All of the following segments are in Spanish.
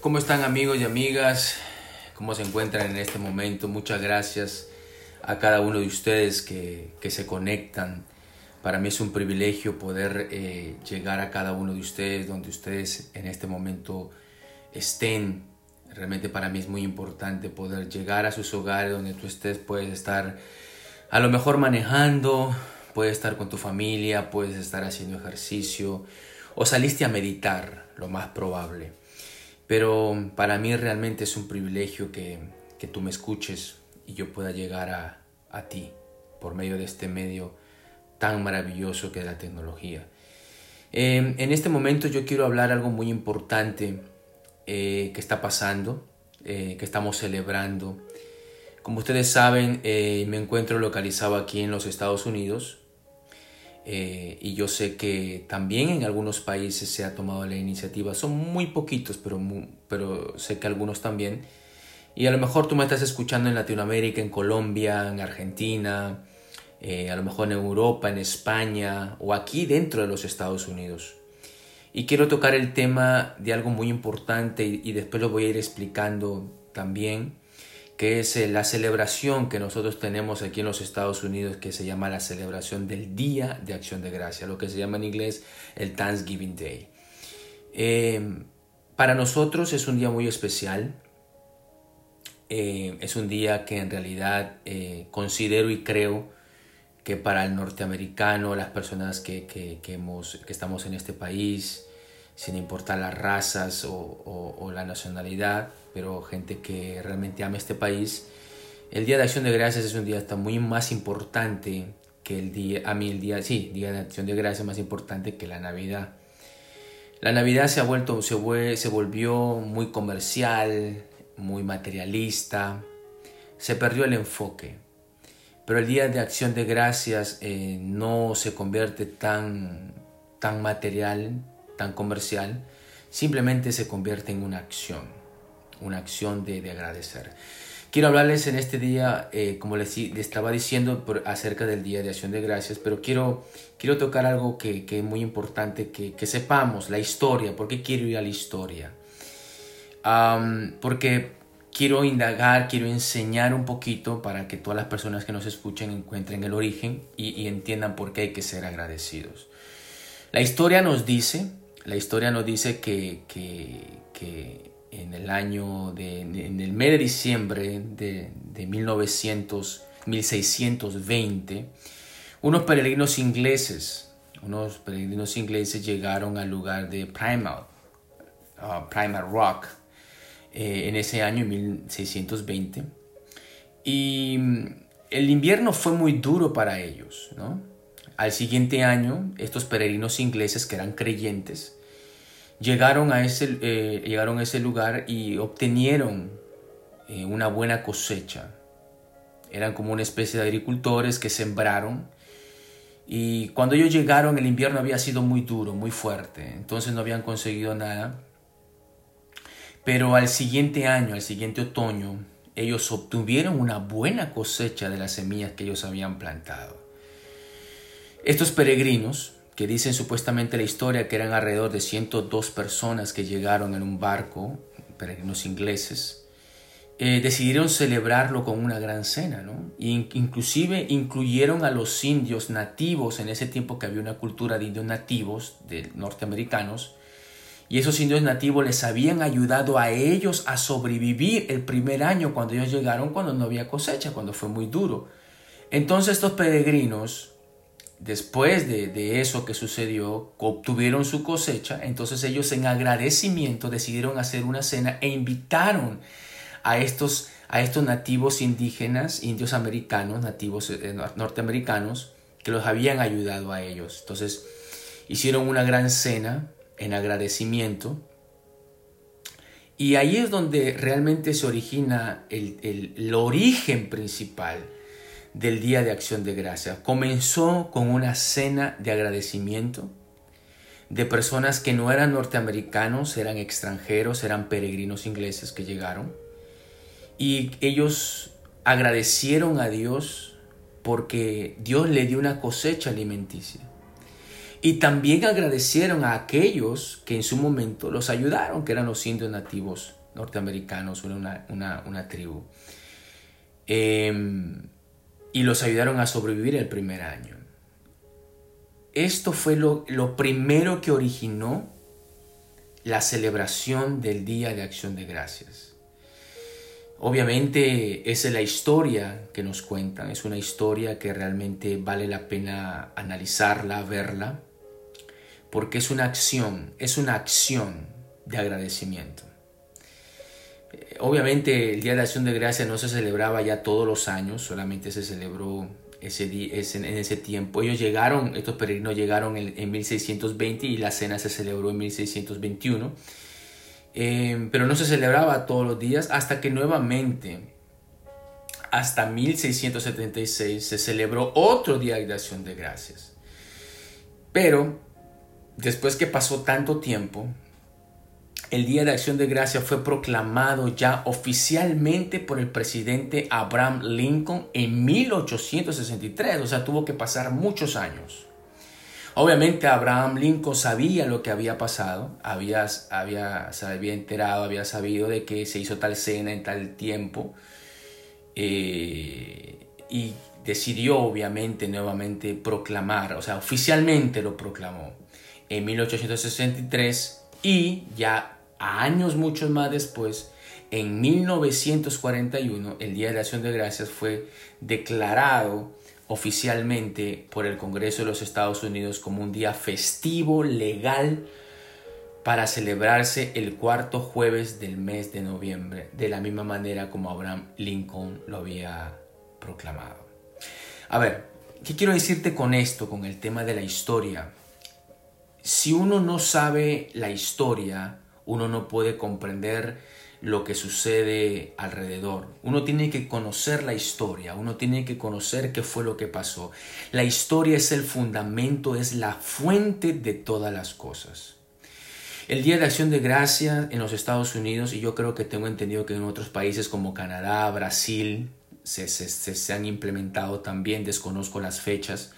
¿Cómo están amigos y amigas? ¿Cómo se encuentran en este momento? Muchas gracias a cada uno de ustedes que, se conectan. Para mí es un privilegio poder eh, llegar a cada uno de ustedes donde ustedes en este momento estén. Realmente para mí es muy importante poder llegar a sus hogares donde tú estés, puedes estar a lo mejor manejando, puedes estar con tu familia, puedes estar haciendo ejercicio o saliste a meditar, lo más probable. Pero para mí realmente es un privilegio que, tú me escuches y yo pueda llegar a, ti por medio de este medio tan maravilloso que es la tecnología. Em, en este momento yo quiero hablar algo muy importante eh, que está pasando, eh, que estamos celebrando. Como ustedes saben, eh, me encuentro localizado aquí en los Estados Unidos eh, y yo sé que también en algunos países se ha tomado la iniciativa. Son muy poquitos, pero, pero sé que algunos también. Y a lo mejor tú me estás escuchando en Latinoamérica, en Colombia, en Argentina, eh, a lo mejor en Europa, en España o aquí dentro de los Estados Unidos. Y quiero tocar el tema de algo muy importante y después lo voy a ir explicando también que es eh, la celebración que nosotros tenemos aquí en los Estados Unidos, que se llama la celebración del Día de Acción de Gracia, lo que se llama en inglés el Thanksgiving Day. Em, para nosotros es un día muy especial, em, es un día que en realidad eh, considero y creo que para el norteamericano, las personas que, que estamos en este país, sin importar las razas o, la nacionalidad, pero gente que realmente ama este país. El Día de Acción de Gracias es un día hasta muy más importante que el día, a mí el día, sí, Día de Acción de Gracias más importante que la Navidad. La Navidad se ha vuelto, se, se volvió muy comercial, muy materialista, se perdió el enfoque. Pero el Día de Acción de Gracias eh, no se convierte tan, tan material, tan comercial, simplemente se convierte en una acción, una acción de, agradecer. Quiero hablarles en este día, eh, como les, estaba diciendo, acerca del Día de Acción de Gracias, pero quiero, quiero tocar algo que, es muy importante, que, sepamos, la historia. ¿Por qué quiero ir a la historia? porque quiero indagar, quiero enseñar un poquito para que todas las personas que nos escuchen encuentren el origen y, y entiendan por qué hay que ser agradecidos. La historia nos dice la historia nos dice que, en el año de, en el mes de diciembre de, de 1900, 1620, unos peregrinos ingleses, unos peregrinos ingleses llegaron al lugar de Primal, uh, Rock, eh, en ese año, 1620. Y mm, el invierno fue muy duro para ellos, Al siguiente año, estos peregrinos ingleses que eran creyentes, llegaron a ese, eh, llegaron a ese lugar y obtenieron eh, una buena cosecha. Eran como una especie de agricultores que sembraron. Y cuando ellos llegaron el invierno había sido muy duro, muy fuerte. Entonces no habían conseguido nada. Pero al siguiente año, al siguiente otoño, ellos obtuvieron una buena cosecha de las semillas que ellos habían plantado. Estos peregrinos que dicen supuestamente la historia que eran alrededor de 102 personas que llegaron en un barco, peregrinos ingleses, eh, decidieron celebrarlo con una gran cena, ¿no? inclusive incluyeron a los indios nativos en ese tiempo que había una cultura de indios nativos, de norteamericanos, y esos indios nativos les habían ayudado a ellos a sobrevivir el primer año cuando ellos llegaron, cuando no había cosecha, cuando fue muy duro. Entonces estos peregrinos después de, eso que sucedió, obtuvieron su cosecha, entonces ellos en agradecimiento decidieron hacer una cena e invitaron a estos, a estos nativos indígenas, indios americanos, nativos eh, norteamericanos, que los habían ayudado a ellos. Entonces hicieron una gran cena en agradecimiento. Y ahí es donde realmente se origina el, el origen principal del Día de Acción de Gracia. Comenzó con una cena de agradecimiento de personas que no eran norteamericanos, eran extranjeros, eran peregrinos ingleses que llegaron. Y ellos agradecieron a Dios porque Dios le dio una cosecha alimenticia. Y también agradecieron a aquellos que en su momento los ayudaron, que eran los indios nativos norteamericanos, una, una, tribu. Em, y los ayudaron a sobrevivir el primer año. Esto fue lo, lo primero que originó la celebración del Día de Acción de Gracias. Obviamente esa es la historia que nos cuentan, es una historia que realmente vale la pena analizarla, verla, porque es una acción, es una acción de agradecimiento. Eh, obviamente el Día de Acción de Gracias no se celebraba ya todos los años, solamente se celebró ese, ese, en ese tiempo. Ellos llegaron, estos peregrinos llegaron en, en 1620 y la cena se celebró en 1621 Em, pero no se celebraba todos los días hasta que nuevamente, hasta 1676, se celebró otro Día de Acción de Gracias. Pero, después que pasó tanto tiempo, el Día de Acción de Gracias fue proclamado ya oficialmente por el presidente Abraham Lincoln en 1863, o sea, tuvo que pasar muchos años. Obviamente Abraham Lincoln sabía lo que había pasado, había, había, se había enterado, había sabido de que se hizo tal cena en tal tiempo eh, y decidió obviamente nuevamente proclamar, o sea, oficialmente lo proclamó en 1863 y ya años muchos más después, en 1941, el Día de Acción de Gracias fue declarado oficialmente por el Congreso de los Estados Unidos como un día festivo legal para celebrarse el cuarto jueves del mes de noviembre, de la misma manera como Abraham Lincoln lo había proclamado. A ver, ¿qué quiero decirte con esto, con el tema de la historia? Si uno no sabe la historia, uno no puede comprender lo que sucede alrededor. Uno tiene que conocer la historia, uno tiene que conocer qué fue lo que pasó. La historia es el fundamento, es la fuente de todas las cosas. El Día de Acción de Gracia en los Estados Unidos, y yo creo que tengo entendido que en otros países como Canadá, Brasil, se, se, han implementado también, desconozco las fechas.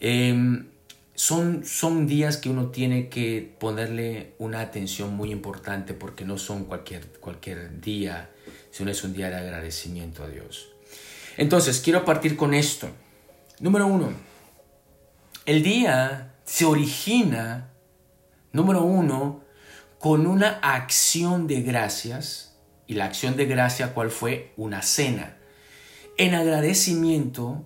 Em, son, son días que uno tiene que ponerle una atención muy importante porque no son cualquier, cualquier día, sino es un día de agradecimiento a Dios. Entonces, quiero partir con esto. Número uno, el día se origina, número uno, con una acción de gracias. Y la acción de gracia, ¿cuál fue? Una cena. En agradecimiento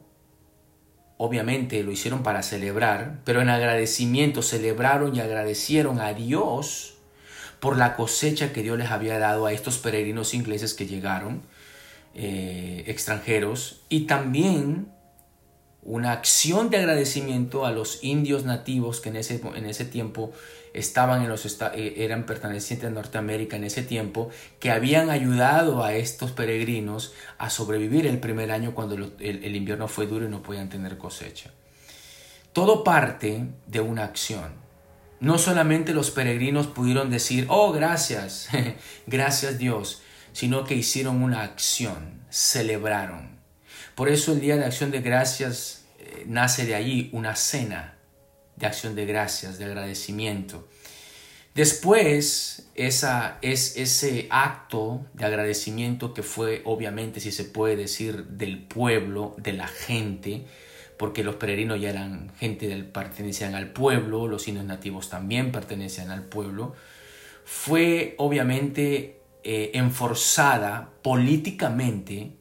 obviamente lo hicieron para celebrar, pero en agradecimiento celebraron y agradecieron a Dios por la cosecha que Dios les había dado a estos peregrinos ingleses que llegaron, eh, extranjeros, y también una acción de agradecimiento a los indios nativos que en ese, en ese tiempo estaban en los eh, eran pertenecientes a Norteamérica en ese tiempo que habían ayudado a estos peregrinos a sobrevivir el primer año cuando el, el invierno fue duro y no podían tener cosecha. Todo parte de una acción. No solamente los peregrinos pudieron decir, oh, gracias, gracias Dios, sino que hicieron una acción, celebraron, por eso el Día de Acción de Gracias eh, nace de allí una cena de acción de gracias, de agradecimiento. Después, esa, es ese acto de agradecimiento que fue, obviamente, si se puede decir, del pueblo, de la gente, porque los peregrinos ya eran gente del pertenecían al pueblo, los indios nativos también pertenecían al pueblo, fue obviamente eh, enforzada políticamente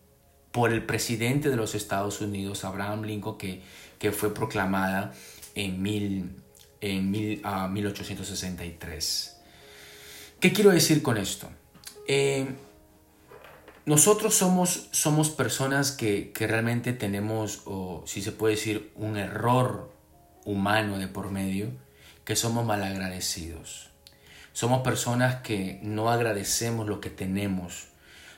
por el presidente de los Estados Unidos, Abraham Lincoln, que, que fue proclamada en, mil, en mil, 1863. Ah, ¿Qué quiero decir con esto? Eh, nosotros somos, somos personas que, que, realmente tenemos, o si se puede decir, un error humano de por medio, que somos malagradecidos. Somos personas que no agradecemos lo que tenemos,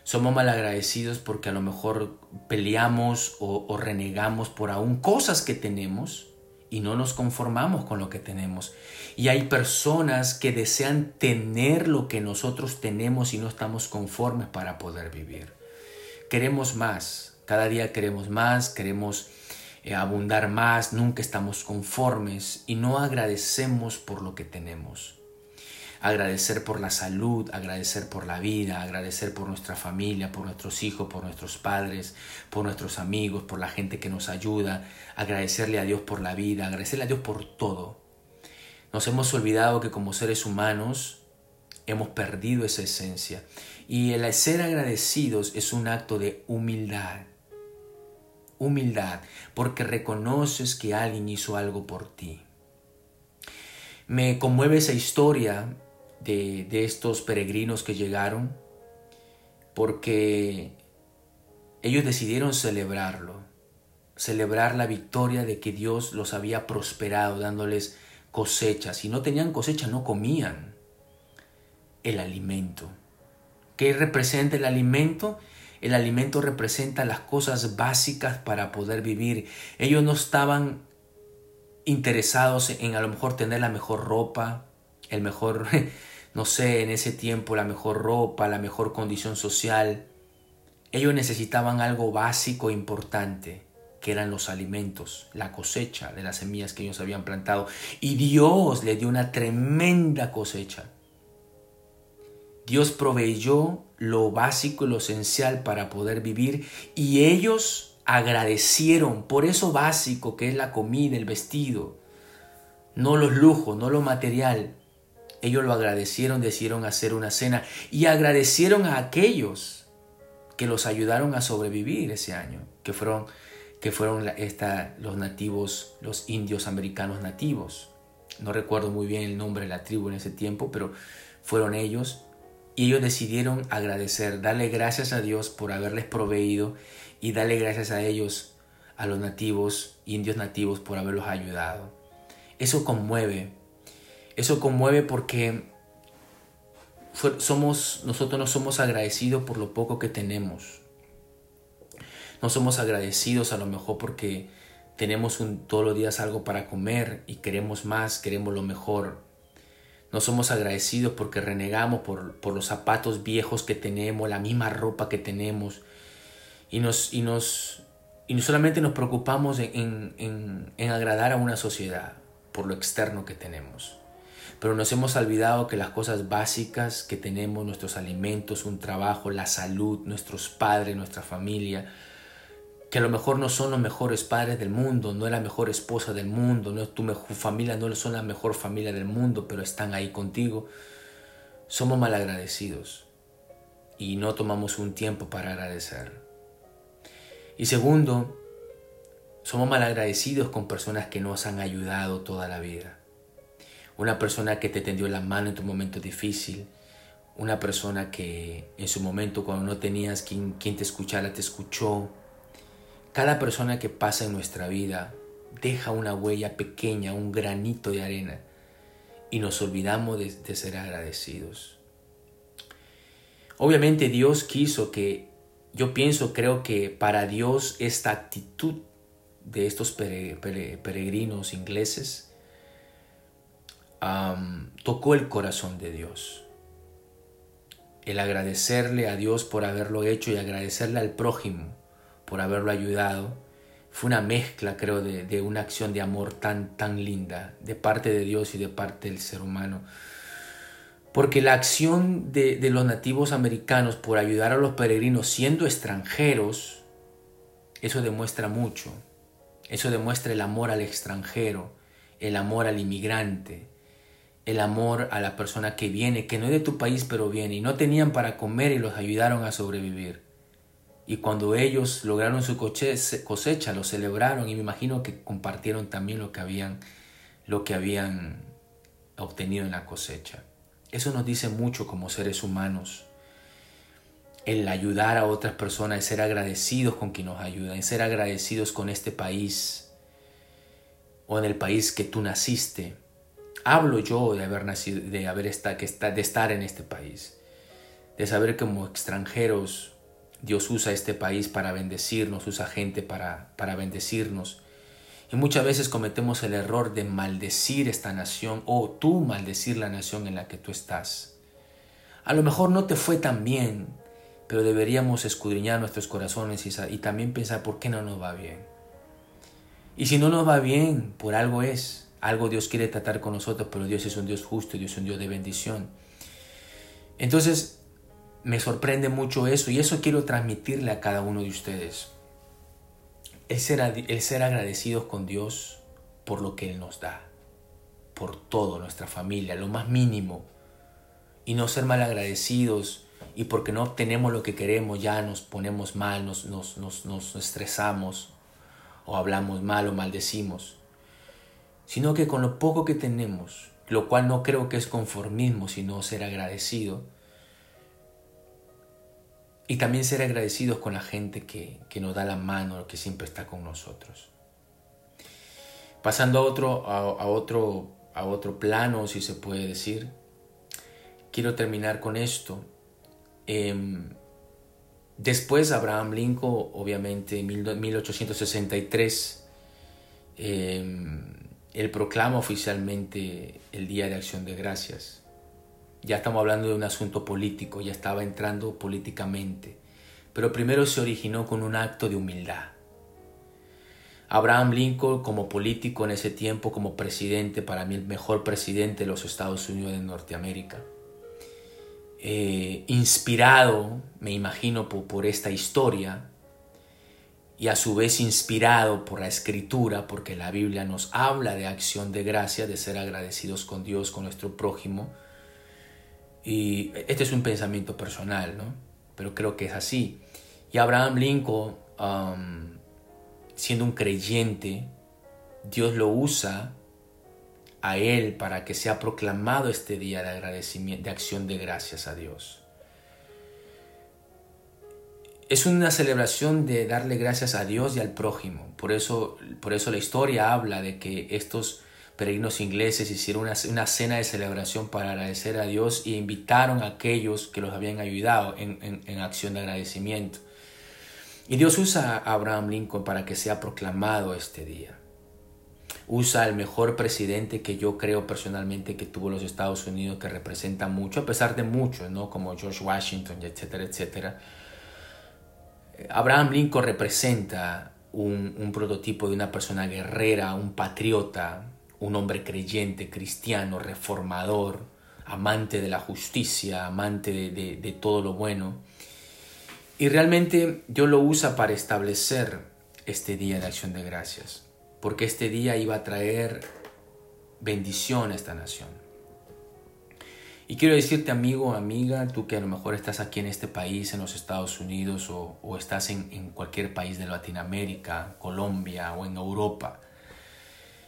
somos malagradecidos porque a lo mejor peleamos o, renegamos por aún cosas que tenemos y no nos conformamos con lo que tenemos. Y hay personas que desean tener lo que nosotros tenemos y no estamos conformes para poder vivir. Queremos más, cada día queremos más, queremos eh, abundar más, nunca estamos conformes y no agradecemos por lo que tenemos. Agradecer por la salud, agradecer por la vida, agradecer por nuestra familia, por nuestros hijos, por nuestros padres, por nuestros amigos, por la gente que nos ayuda, agradecerle a Dios por la vida, agradecerle a Dios por todo. Nos hemos olvidado que como seres humanos hemos perdido esa esencia y el ser agradecidos es un acto de humildad humildad, porque reconoces que alguien hizo algo por ti. Me conmueve esa historia de, estos peregrinos que llegaron, porque ellos decidieron celebrarlo, celebrar la victoria de que Dios los había prosperado, dándoles cosechas. Si no tenían cosecha, no comían el alimento. ¿Qué representa el alimento? El alimento representa las cosas básicas para poder vivir. Ellos no estaban interesados en a lo mejor tener la mejor ropa, el mejor, no sé, en ese tiempo la mejor ropa, la mejor condición social. Ellos necesitaban algo básico e importante, que eran los alimentos, la cosecha de las semillas que ellos habían plantado. Y Dios les dio una tremenda cosecha. Dios proveyó lo básico y lo esencial para poder vivir y ellos agradecieron por eso básico que es la comida, el vestido, no los lujos, no lo material. Ellos lo agradecieron, decidieron hacer una cena y agradecieron a aquellos que los ayudaron a sobrevivir ese año, que fueron, que fueron esta, los nativos, los indios americanos nativos. No recuerdo muy bien el nombre de la tribu en ese tiempo, pero fueron ellos y ellos decidieron agradecer, darle gracias a Dios por haberles proveído y darle gracias a ellos, a los nativos, indios nativos, por haberlos ayudado. Eso conmueve. Eso conmueve porque somos, nosotros no somos agradecidos por lo poco que tenemos. No somos agradecidos a lo mejor porque tenemos un, todos los días algo para comer y queremos más, queremos lo mejor. No somos agradecidos porque renegamos por, los zapatos viejos que tenemos, la misma ropa que tenemos. Y, nos, y, nos, y no solamente nos preocupamos en, en agradar a una sociedad por lo externo que tenemos. Pero nos hemos olvidado que las cosas básicas que tenemos, nuestros alimentos, un trabajo, la salud, nuestros padres, nuestra familia, que a lo mejor no son los mejores padres del mundo, no es la mejor esposa del mundo, no es tu mejor familia, no son la mejor familia del mundo, pero están ahí contigo, somos malagradecidos y no tomamos un tiempo para agradecer. Y segundo, somos malagradecidos con personas que nos han ayudado toda la vida. Una persona que te tendió la mano en tu momento difícil, una persona que en su momento cuando no tenías quien, quien te escuchara, te escuchó, cada persona que pasa en nuestra vida deja una huella pequeña, un granito de arena, y nos olvidamos de, ser agradecidos. Obviamente Dios quiso que, yo pienso, creo que para Dios esta actitud de estos peregrinos ingleses tocó el corazón de Dios. El agradecerle a Dios por haberlo hecho y agradecerle al prójimo por haberlo ayudado. Fue una mezcla, creo, de, una acción de amor tan, tan linda de parte de Dios y de parte del ser humano. Porque la acción de, de los nativos americanos por ayudar a los peregrinos siendo extranjeros, eso demuestra mucho. Eso demuestra el amor al extranjero, el amor al inmigrante, el amor a la persona que viene, que no es de tu país pero viene, y no tenían para comer y los ayudaron a sobrevivir. Y cuando ellos lograron su cosecha, lo celebraron y me imagino que compartieron también lo que habían, lo que habían obtenido en la cosecha. Eso nos dice mucho como seres humanos. El ayudar a otras personas, el ser agradecidos con quien nos ayuda, el ser agradecidos con este país o en el país que tú naciste. Hablo yo de haber nacido, de haber estado, de estar en este país, de saber como extranjeros Dios usa este país para bendecirnos, usa gente para, para bendecirnos. Y muchas veces cometemos el error de maldecir esta nación o tú maldecir la nación en la que tú estás. A lo mejor no te fue tan bien, pero deberíamos escudriñar nuestros corazones y, y también pensar por qué no nos va bien. Y si no nos va bien, por algo es. Algo Dios quiere tratar con nosotros, pero Dios es un Dios justo, Dios es un Dios de bendición. Entonces, me sorprende mucho eso y eso quiero transmitirle a cada uno de ustedes. El ser, agradecidos con Dios por lo que Él nos da, por todo, nuestra familia, lo más mínimo. Y no ser mal agradecidos y porque no obtenemos lo que queremos ya nos ponemos mal, nos, nos, nos, nos estresamos o hablamos mal o maldecimos. Sino que con lo poco que tenemos, lo cual no creo que es conformismo, sino ser agradecido, y también ser agradecidos con la gente que, que nos da la mano, que siempre está con nosotros. Pasando a otro, a, otro, a otro plano, si se puede decir, quiero terminar con esto. Em, después Abraham Lincoln, obviamente en 1863, em, él proclama oficialmente el Día de Acción de Gracias. Ya estamos hablando de un asunto político, ya estaba entrando políticamente. Pero primero se originó con un acto de humildad. Abraham Lincoln como político en ese tiempo, como presidente, para mí el mejor presidente de los Estados Unidos de Norteamérica. Eh, inspirado, me imagino, por, por esta historia, y a su vez inspirado por la escritura, porque la Biblia nos habla de acción de gracia, de ser agradecidos con Dios, con nuestro prójimo, y este es un pensamiento personal, ¿no? Pero creo que es así. Y Abraham Lincoln, um, siendo un creyente, Dios lo usa a él para que sea proclamado este día de agradecimiento, de acción de gracias a Dios. Es una celebración de darle gracias a Dios y al prójimo. Por eso, por eso la historia habla de que estos peregrinos ingleses hicieron una, cena de celebración para agradecer a Dios y invitaron a aquellos que los habían ayudado en, acción de agradecimiento. Y Dios usa a Abraham Lincoln para que sea proclamado este día. Usa al mejor presidente que yo creo personalmente que tuvo los Estados Unidos, que representa mucho, a pesar de muchos, ¿no? como George Washington, etcétera, etcétera. Abraham Lincoln representa un, prototipo de una persona guerrera, un patriota, un hombre creyente, cristiano, reformador, amante de la justicia, amante de, todo lo bueno. Y realmente Dios lo usa para establecer este día de acción de gracias, porque este día iba a traer bendición a esta nación. Y quiero decirte, amigo, amiga, tú que a lo mejor estás aquí en este país, en los Estados Unidos, o, estás en, en, cualquier país de Latinoamérica, Colombia o en Europa,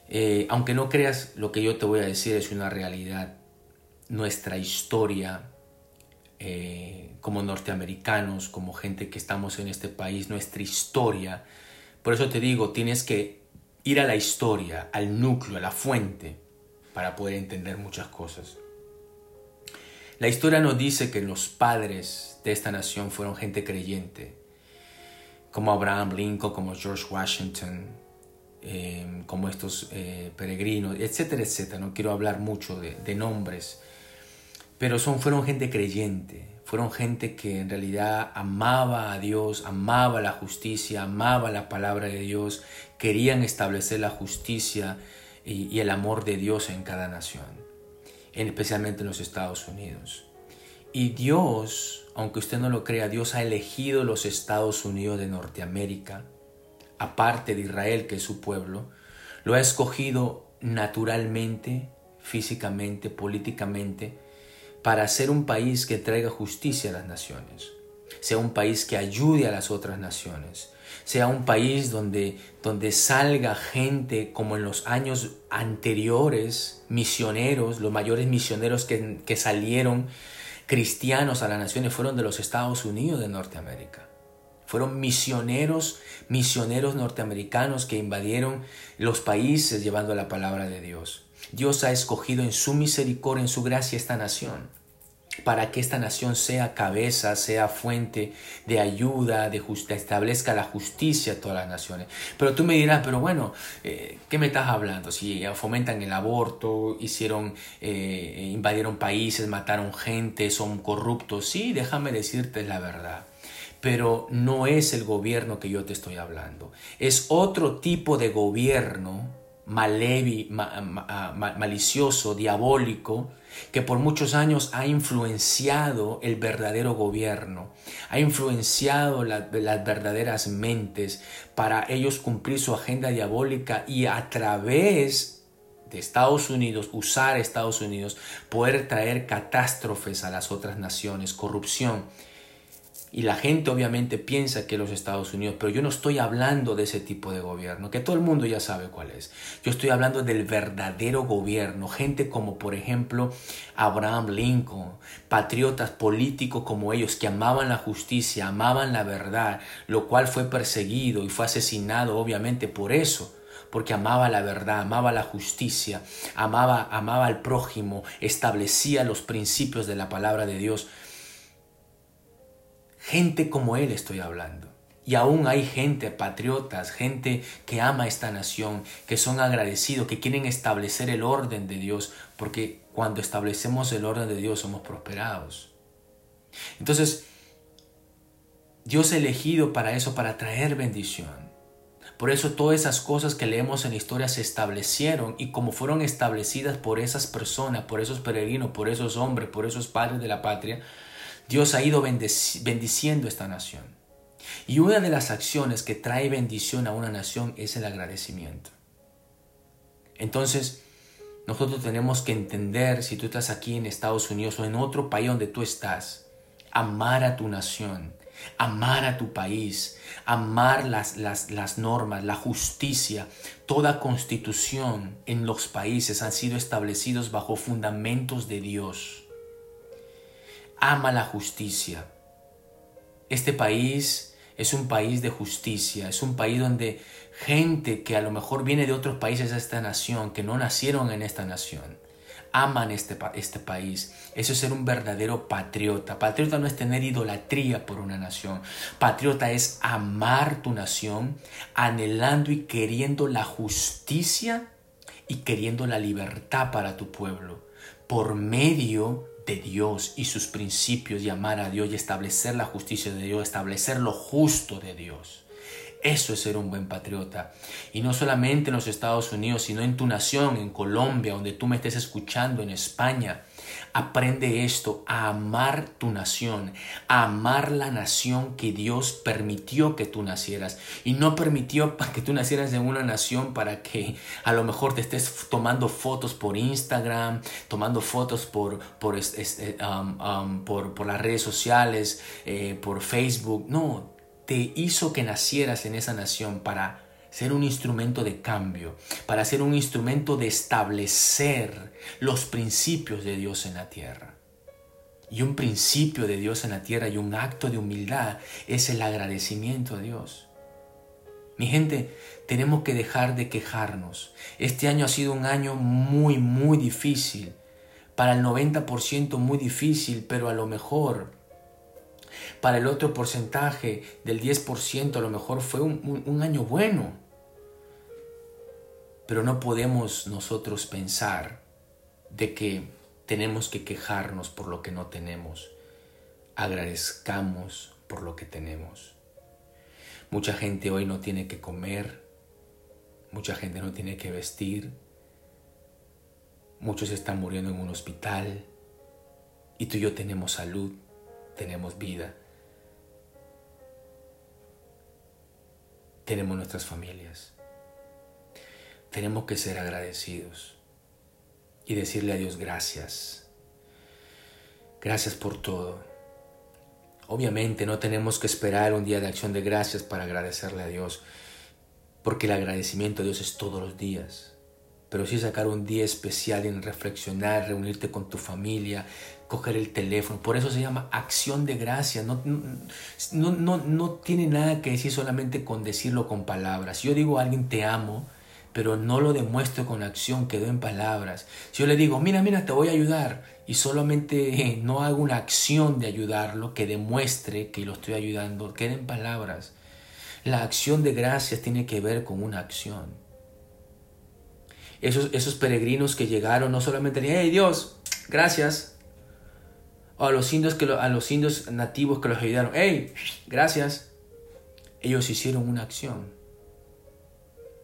eh, aunque no creas lo que yo te voy a decir es una realidad. Nuestra historia eh, como norteamericanos, como gente que estamos en este país, nuestra historia. Por eso te digo, tienes que ir a la historia, al núcleo, a la fuente, para poder entender muchas cosas. La historia nos dice que los padres de esta nación fueron gente creyente, como Abraham Lincoln, como George Washington, Em, como estos eh, peregrinos, etcétera, etcétera. No quiero hablar mucho de, nombres, pero son, fueron gente creyente, fueron gente que en realidad amaba a Dios, amaba la justicia, amaba la palabra de Dios, querían establecer la justicia y, y el amor de Dios en cada nación, especialmente en los Estados Unidos. Y Dios, aunque usted no lo crea, Dios ha elegido los Estados Unidos de Norteamérica aparte de Israel, que es su pueblo, lo ha escogido naturalmente, físicamente, políticamente, para ser un país que traiga justicia a las naciones, sea un país que ayude a las otras naciones, sea un país donde, donde salga gente como en los años anteriores, misioneros, los mayores misioneros que, que salieron cristianos a las naciones fueron de los Estados Unidos de Norteamérica. Fueron misioneros, misioneros norteamericanos que invadieron los países llevando la palabra de Dios. Dios ha escogido en su misericordia, en su gracia esta nación, para que esta nación sea cabeza, sea fuente de ayuda, de justicia, establezca la justicia a todas las naciones. Pero tú me dirás, pero bueno, eh, ¿qué me estás hablando? Si fomentan el aborto, hicieron, eh, invadieron países, mataron gente, son corruptos, sí, déjame decirte la verdad pero no es el gobierno que yo te estoy hablando. Es otro tipo de gobierno malevi, malicioso, diabólico, que por muchos años ha influenciado el verdadero gobierno, ha influenciado las verdaderas mentes para ellos cumplir su agenda diabólica y a través de Estados Unidos, usar Estados Unidos, poder traer catástrofes a las otras naciones, corrupción. Y la gente obviamente piensa que los Estados Unidos, pero yo no estoy hablando de ese tipo de gobierno, que todo el mundo ya sabe cuál es. Yo estoy hablando del verdadero gobierno, gente como por ejemplo Abraham Lincoln, patriotas políticos como ellos que amaban la justicia, amaban la verdad, lo cual fue perseguido y fue asesinado obviamente por eso porque amaba la verdad, amaba la justicia, amaba, amaba al prójimo, establecía los principios de la palabra de Dios. Gente como él estoy hablando. Y aún hay gente, patriotas, gente que ama esta nación, que son agradecidos, que quieren establecer el orden de Dios, porque cuando establecemos el orden de Dios somos prosperados. Entonces, Dios ha elegido para eso, para traer bendición. Por eso todas esas cosas que leemos en la historia se establecieron y como fueron establecidas por esas personas, por esos peregrinos, por esos hombres, por esos padres de la patria, Dios ha ido bendiciendo esta nación. Y una de las acciones que trae bendición a una nación es el agradecimiento. Entonces, nosotros tenemos que entender, si tú estás aquí en Estados Unidos o en otro país donde tú estás, amar a tu nación, amar a tu país, amar las, las, las, normas, la justicia. Toda constitución en los países han sido establecidos bajo fundamentos de Dios ama la justicia. Este país es un país de justicia, es un país donde gente que a lo mejor viene de otros países a esta nación, que no nacieron en esta nación, aman este, este país. Eso es ser un verdadero patriota. Patriota no es tener idolatría por una nación. Patriota es amar tu nación, anhelando y queriendo la justicia y queriendo la libertad para tu pueblo por medio de Dios y sus principios y amar a Dios y establecer la justicia de Dios, establecer lo justo de Dios. Eso es ser un buen patriota. Y no solamente en los Estados Unidos, sino en tu nación, en Colombia, donde tú me estés escuchando, en España. Aprende esto, a amar tu nación, a amar la nación que Dios permitió que tú nacieras. Y no permitió que tú nacieras en una nación para que a lo mejor te estés tomando fotos por Instagram, tomando fotos por, por, por, por las redes sociales, eh, por Facebook. No, te hizo que nacieras en esa nación para ser un instrumento de cambio, para ser un instrumento de establecer los principios de Dios en la tierra. Y un principio de Dios en la tierra y un acto de humildad es el agradecimiento a Dios. Mi gente, tenemos que dejar de quejarnos. Este año ha sido un año muy, muy difícil. Para el 90% muy difícil, pero a lo mejor para el otro porcentaje del 10% a lo mejor fue un, un año bueno. Pero no podemos nosotros pensar de que tenemos que quejarnos por lo que no tenemos. Agradezcamos por lo que tenemos. Mucha gente hoy no tiene que comer, mucha gente no tiene que vestir, muchos están muriendo en un hospital y tú y yo tenemos salud, tenemos vida, tenemos nuestras familias tenemos que ser agradecidos y decirle a Dios gracias. Gracias por todo. Obviamente no tenemos que esperar un día de acción de gracias para agradecerle a Dios, porque el agradecimiento a Dios es todos los días. Pero sí sacar un día especial en reflexionar, reunirte con tu familia, coger el teléfono. Por eso se llama acción de gracias. No, no, no, no tiene nada que decir solamente con decirlo con palabras. yo digo a alguien te amo, pero no lo demuestro con acción, quedó en palabras. Si yo le digo, mira, mira, te voy a ayudar, y solamente no hago una acción de ayudarlo que demuestre que lo estoy ayudando, queda en palabras. La acción de gracias tiene que ver con una acción. Esos, esos peregrinos que llegaron no solamente dijeron, hey Dios, gracias. O a los indios, que a los indios nativos que los ayudaron. ¡Hey! Gracias. Ellos hicieron una acción.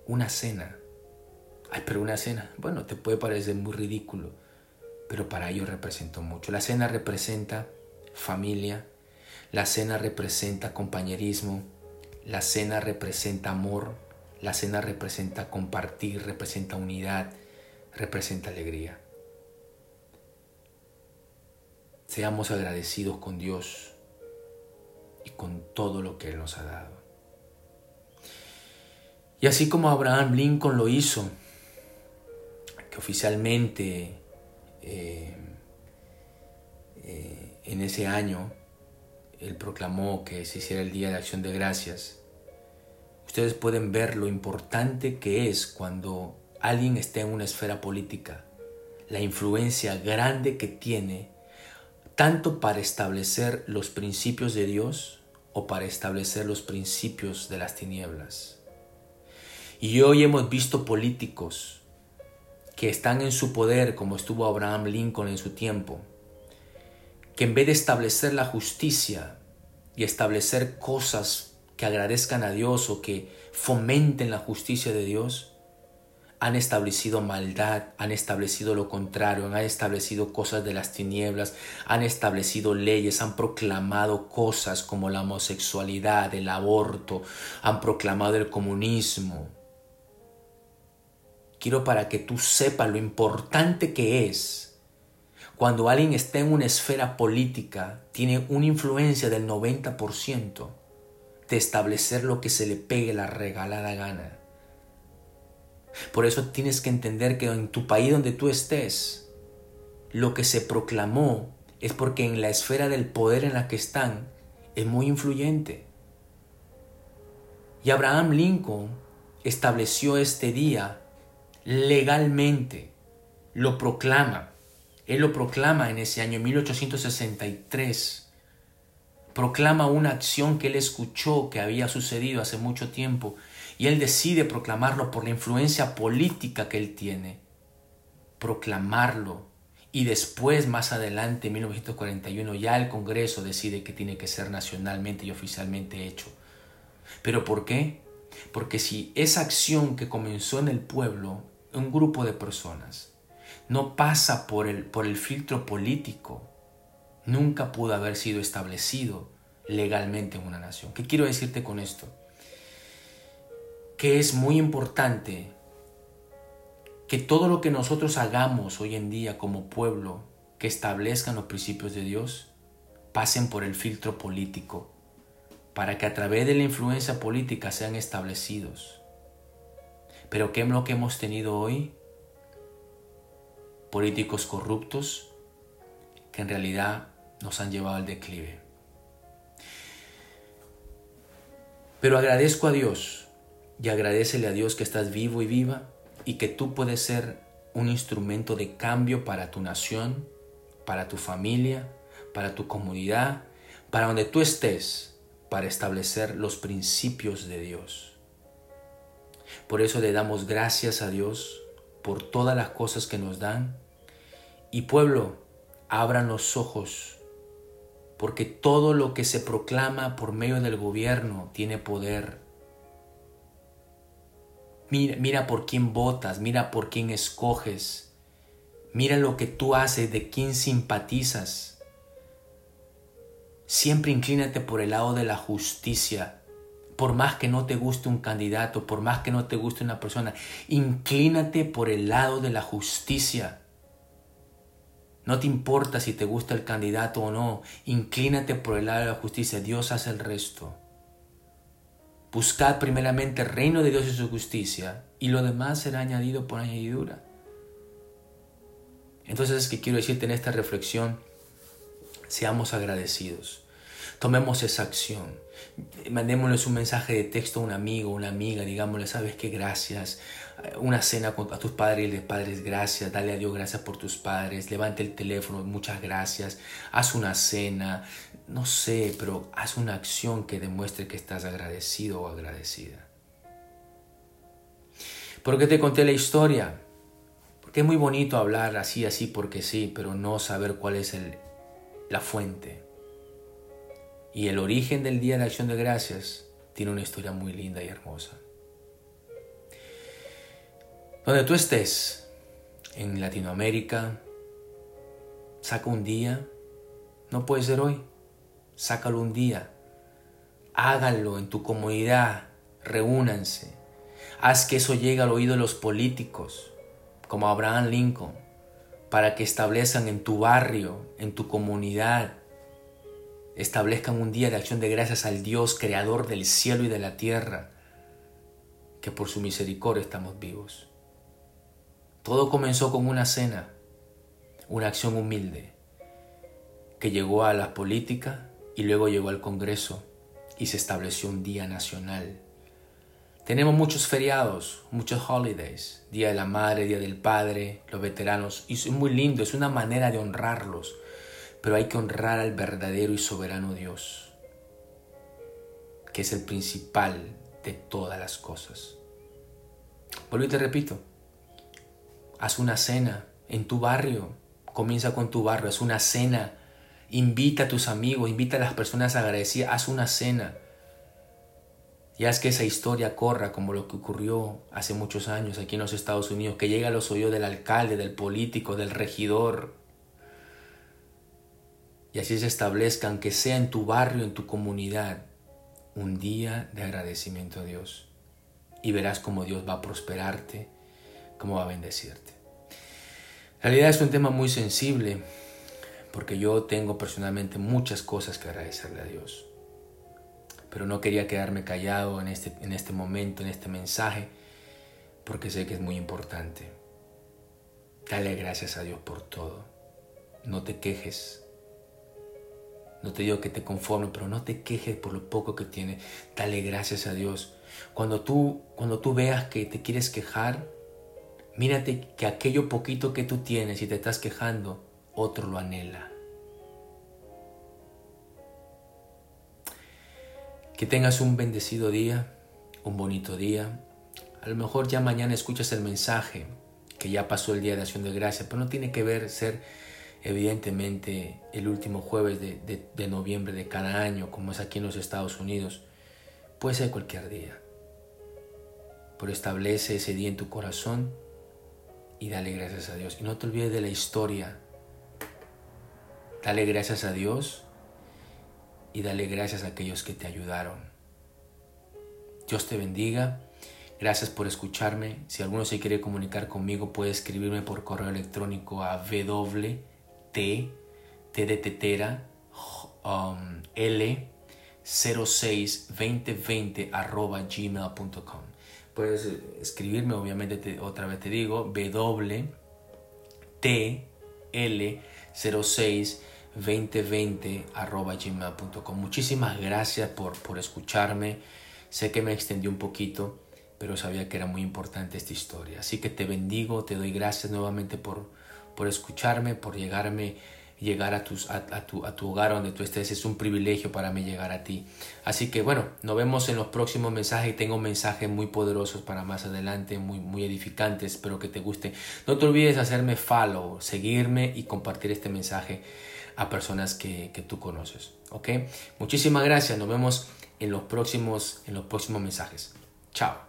Una cena. Ay, pero una cena. Bueno, te puede parecer muy ridículo. Pero para ellos representó mucho. La cena representa familia. La cena representa compañerismo. La cena representa amor. La cena representa compartir, representa unidad, representa alegría. Seamos agradecidos con Dios y con todo lo que Él nos ha dado. Y así como Abraham Lincoln lo hizo, que oficialmente eh, eh, en ese año él proclamó que se hiciera el Día de Acción de Gracias, ustedes pueden ver lo importante que es cuando alguien está en una esfera política, la influencia grande que tiene tanto para establecer los principios de Dios o para establecer los principios de las tinieblas. Y hoy hemos visto políticos que están en su poder, como estuvo Abraham Lincoln en su tiempo, que en vez de establecer la justicia y establecer cosas que agradezcan a Dios o que fomenten la justicia de Dios, han establecido maldad, han establecido lo contrario, han establecido cosas de las tinieblas, han establecido leyes, han proclamado cosas como la homosexualidad, el aborto, han proclamado el comunismo. Quiero para que tú sepas lo importante que es cuando alguien está en una esfera política, tiene una influencia del 90% de establecer lo que se le pegue la regalada gana. Por eso tienes que entender que en tu país donde tú estés, lo que se proclamó es porque en la esfera del poder en la que están es muy influyente. Y Abraham Lincoln estableció este día legalmente, lo proclama. Él lo proclama en ese año 1863. Proclama una acción que él escuchó que había sucedido hace mucho tiempo y él decide proclamarlo por la influencia política que él tiene. Proclamarlo. Y después, más adelante, en 1941, ya el Congreso decide que tiene que ser nacionalmente y oficialmente hecho. ¿Pero por qué? Porque si esa acción que comenzó en el pueblo, un grupo de personas, no pasa por el, por el filtro político, nunca pudo haber sido establecido legalmente en una nación. ¿Qué quiero decirte con esto? que es muy importante que todo lo que nosotros hagamos hoy en día como pueblo que establezcan los principios de Dios pasen por el filtro político para que a través de la influencia política sean establecidos. Pero ¿qué es lo que hemos tenido hoy? Políticos corruptos que en realidad nos han llevado al declive. Pero agradezco a Dios y agradecele a Dios que estás vivo y viva y que tú puedes ser un instrumento de cambio para tu nación, para tu familia, para tu comunidad, para donde tú estés, para establecer los principios de Dios. Por eso le damos gracias a Dios por todas las cosas que nos dan. Y pueblo, abran los ojos, porque todo lo que se proclama por medio del gobierno tiene poder Mira, por quién votas, mira por quién escoges. Mira lo que tú haces, de quién simpatizas. Siempre inclínate por el lado de la justicia. Por más que no te guste un candidato, por más que no te guste una persona, inclínate por el lado de la justicia. No te importa si te gusta el candidato o no, inclínate por el lado de la justicia. Dios hace el resto. Buscad primeramente el reino de Dios y su justicia, y lo demás será añadido por añadidura. Entonces, ¿qué quiero decirte en esta reflexión? Seamos agradecidos. Tomemos esa acción. Mandémosles un mensaje de texto a un amigo, una amiga, digámosle, sabes qué, gracias. Una cena a tus padres y les padres, gracias. Dale a Dios gracias por tus padres. Levante el teléfono, muchas gracias. Haz una cena no sé, pero haz una acción que demuestre que estás agradecido o agradecida. ¿Por qué te conté la historia? Porque es muy bonito hablar así, así, porque sí, pero no saber cuál es el, la fuente. Y el origen del Día de Acción de Gracias tiene una historia muy linda y hermosa. Donde tú estés, en Latinoamérica, saca un día, no puede ser hoy, sácalo un día, háganlo en tu comunidad, reúnanse, haz que eso llegue al oído de los políticos, como Abraham Lincoln, para que establezcan en tu barrio, en tu comunidad, establezcan un día de acción de gracias al Dios, creador del cielo y de la tierra, que por su misericordia estamos vivos. Todo comenzó con una cena, una acción humilde, que llegó a la política y luego llegó al Congreso y se estableció un día nacional tenemos muchos feriados, muchos holidays, Día de la Madre, Día del Padre, los veteranos, y es muy lindo, es una manera de honrarlos, pero hay que honrar al verdadero y soberano Dios, que es el principal de todas las cosas. Vuelvo y te repito, haz una cena en tu barrio, comienza con tu barrio, haz una cena, invita a tus amigos, invita a las personas agradecidas, haz una cena y haz que esa historia corra como lo que ocurrió hace muchos años aquí en los Estados Unidos, que llega a los oídos del alcalde, del político, del regidor. Y así se establezcan, que sea en tu barrio, en tu comunidad, un día de agradecimiento a Dios. Y verás cómo Dios va a prosperarte, cómo va a bendecirte. En realidad es un tema muy sensible, porque yo tengo personalmente muchas cosas que agradecerle a Dios pero no quería quedarme callado en este, en este momento, en este mensaje, porque sé que es muy importante. Dale gracias a Dios por todo. No te quejes. No te digo que te conformes, pero no te quejes por lo poco que tienes. Dale gracias a Dios. Cuando tú, cuando tú veas que te quieres quejar, mírate que aquello poquito que tú tienes y te estás quejando, otro lo anhela. Que tengas un bendecido día, un bonito día. A lo mejor ya mañana escuchas el mensaje que ya pasó el Día de Acción de Gracia, pero no tiene que ver ser evidentemente el último jueves de, de noviembre de cada año, como es aquí en los Estados Unidos. Puede ser cualquier día. Pero establece ese día en tu corazón y dale gracias a Dios. Y no te olvides de la historia. Dale gracias a Dios y dale gracias a aquellos que te ayudaron. Dios te bendiga. Gracias por escucharme. Si alguno se quiere comunicar conmigo, puede escribirme por correo electrónico a wt, t de tetera, um, l 062020 arroba gmail.com. Puedes escribirme, obviamente, otra vez te digo, wt, l 06 2020 gmail.com. Muchísimas gracias por, por escucharme. Sé que me extendí un poquito, pero sabía que era muy importante esta historia. Así que te bendigo, te doy gracias nuevamente por, por escucharme, por llegarme, llegar a, tus, a, tu, a tu hogar donde tú estés. Es un privilegio para mí llegar a ti. Así que bueno, nos vemos en los próximos mensajes. Tengo mensajes muy poderosos para más adelante, muy, muy edificantes. Espero que te guste. No te olvides hacerme follow, seguirme y compartir este mensaje a personas que, que tú conoces. ¿Ok? Muchísimas gracias. Nos vemos en los próximos, en los próximos mensajes. Chao.